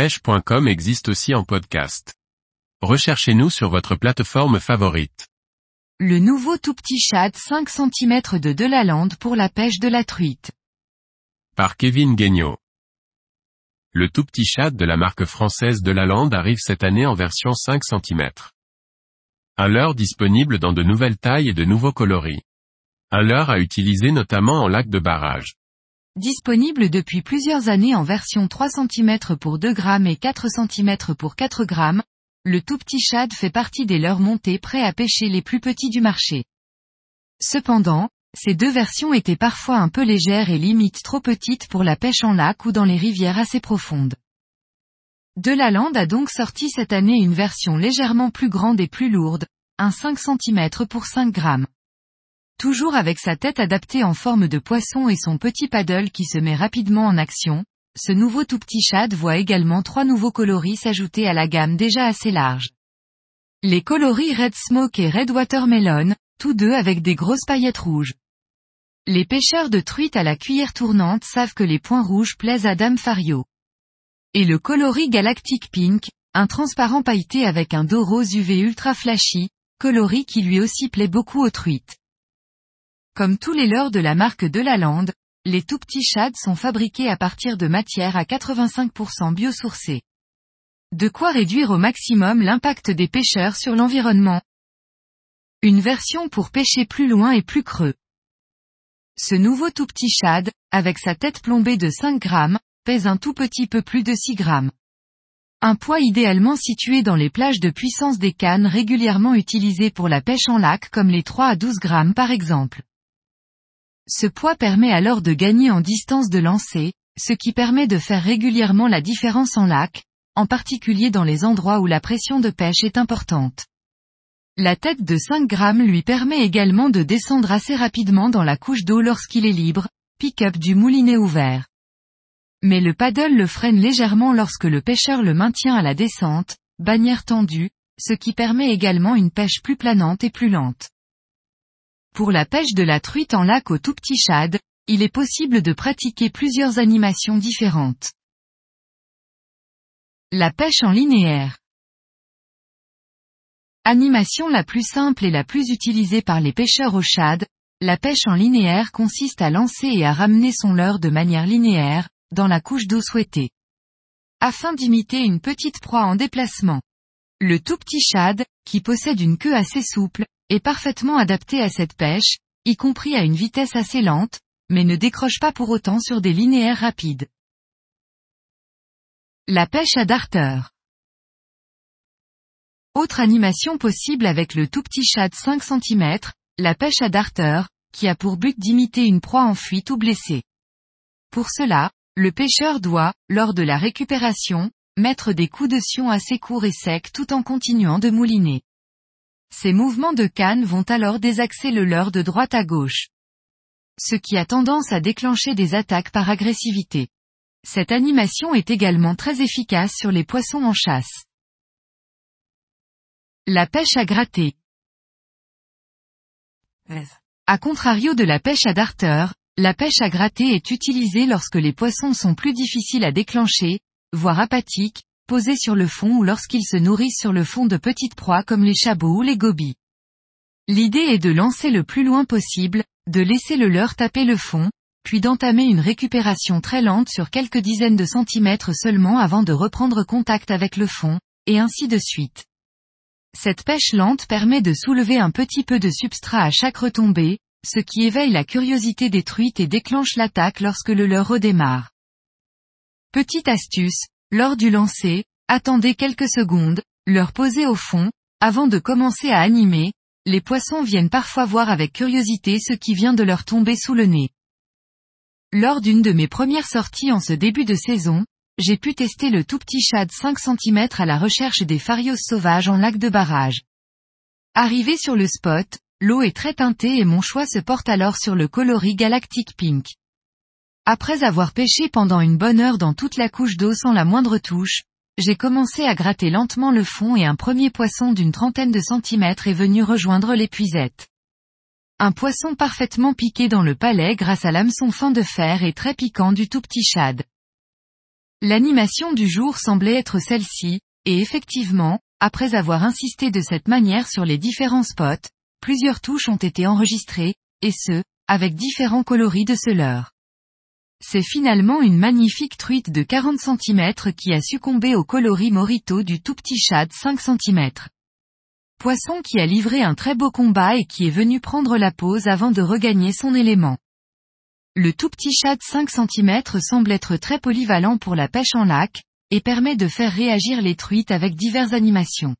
pêche.com existe aussi en podcast. Recherchez-nous sur votre plateforme favorite. Le nouveau tout petit shad 5 cm de Delalande pour la pêche de la truite. Par Kevin Guignot. Le tout petit shad de la marque française Delalande arrive cette année en version 5 cm. Un leurre disponible dans de nouvelles tailles et de nouveaux coloris. Un leurre à utiliser notamment en lac de barrage. Disponible depuis plusieurs années en version 3 cm pour 2 grammes et 4 cm pour 4 grammes, le tout petit shad fait partie des leurres montées prêts à pêcher les plus petits du marché. Cependant, ces deux versions étaient parfois un peu légères et limite trop petites pour la pêche en lac ou dans les rivières assez profondes. De la Lande a donc sorti cette année une version légèrement plus grande et plus lourde, un 5 cm pour 5 grammes. Toujours avec sa tête adaptée en forme de poisson et son petit paddle qui se met rapidement en action, ce nouveau tout petit shad voit également trois nouveaux coloris s'ajouter à la gamme déjà assez large. Les coloris Red Smoke et Red Watermelon, tous deux avec des grosses paillettes rouges. Les pêcheurs de truites à la cuillère tournante savent que les points rouges plaisent à Dame Fario. Et le coloris Galactic Pink, un transparent pailleté avec un dos rose UV ultra flashy, coloris qui lui aussi plaît beaucoup aux truites. Comme tous les leurres de la marque de la Lande, les tout petits shads sont fabriqués à partir de matières à 85% biosourcées. De quoi réduire au maximum l'impact des pêcheurs sur l'environnement. Une version pour pêcher plus loin et plus creux. Ce nouveau tout petit shad, avec sa tête plombée de 5 grammes, pèse un tout petit peu plus de 6 grammes. Un poids idéalement situé dans les plages de puissance des cannes régulièrement utilisées pour la pêche en lac comme les 3 à 12 grammes par exemple. Ce poids permet alors de gagner en distance de lancer, ce qui permet de faire régulièrement la différence en lac, en particulier dans les endroits où la pression de pêche est importante. La tête de 5 grammes lui permet également de descendre assez rapidement dans la couche d'eau lorsqu'il est libre, pick-up du moulinet ouvert. Mais le paddle le freine légèrement lorsque le pêcheur le maintient à la descente, bannière tendue, ce qui permet également une pêche plus planante et plus lente. Pour la pêche de la truite en lac au tout petit shad, il est possible de pratiquer plusieurs animations différentes. La pêche en linéaire. Animation la plus simple et la plus utilisée par les pêcheurs au shad, la pêche en linéaire consiste à lancer et à ramener son leurre de manière linéaire, dans la couche d'eau souhaitée. Afin d'imiter une petite proie en déplacement. Le tout petit shad, qui possède une queue assez souple, est parfaitement adapté à cette pêche, y compris à une vitesse assez lente, mais ne décroche pas pour autant sur des linéaires rapides. La pêche à darter. Autre animation possible avec le tout petit shad 5 cm, la pêche à darter, qui a pour but d'imiter une proie en fuite ou blessée. Pour cela, le pêcheur doit, lors de la récupération, mettre des coups de sion assez courts et secs tout en continuant de mouliner. Ces mouvements de canne vont alors désaxer le leurre de droite à gauche. Ce qui a tendance à déclencher des attaques par agressivité. Cette animation est également très efficace sur les poissons en chasse. La pêche à gratter. A contrario de la pêche à darter, la pêche à gratter est utilisée lorsque les poissons sont plus difficiles à déclencher, voire apathiques, sur le fond ou lorsqu'ils se nourrissent sur le fond de petites proies comme les chabots ou les gobies. L'idée est de lancer le plus loin possible, de laisser le leurre taper le fond, puis d'entamer une récupération très lente sur quelques dizaines de centimètres seulement avant de reprendre contact avec le fond, et ainsi de suite. Cette pêche lente permet de soulever un petit peu de substrat à chaque retombée, ce qui éveille la curiosité des truites et déclenche l'attaque lorsque le leurre redémarre. Petite astuce, lors du lancer, attendez quelques secondes, leur posez au fond, avant de commencer à animer, les poissons viennent parfois voir avec curiosité ce qui vient de leur tomber sous le nez. Lors d'une de mes premières sorties en ce début de saison, j'ai pu tester le tout petit shad 5 cm à la recherche des farios sauvages en lac de barrage. Arrivé sur le spot, l'eau est très teintée et mon choix se porte alors sur le coloris Galactic Pink. Après avoir pêché pendant une bonne heure dans toute la couche d'eau sans la moindre touche, j'ai commencé à gratter lentement le fond et un premier poisson d'une trentaine de centimètres est venu rejoindre l'épuisette. Un poisson parfaitement piqué dans le palais grâce à l'hameçon fin de fer et très piquant du tout petit shad. L'animation du jour semblait être celle-ci, et effectivement, après avoir insisté de cette manière sur les différents spots, plusieurs touches ont été enregistrées, et ce, avec différents coloris de ce leurre. C'est finalement une magnifique truite de 40 cm qui a succombé au coloris morito du tout petit shad 5 cm. Poisson qui a livré un très beau combat et qui est venu prendre la pause avant de regagner son élément. Le tout petit shad 5 cm semble être très polyvalent pour la pêche en lac, et permet de faire réagir les truites avec diverses animations.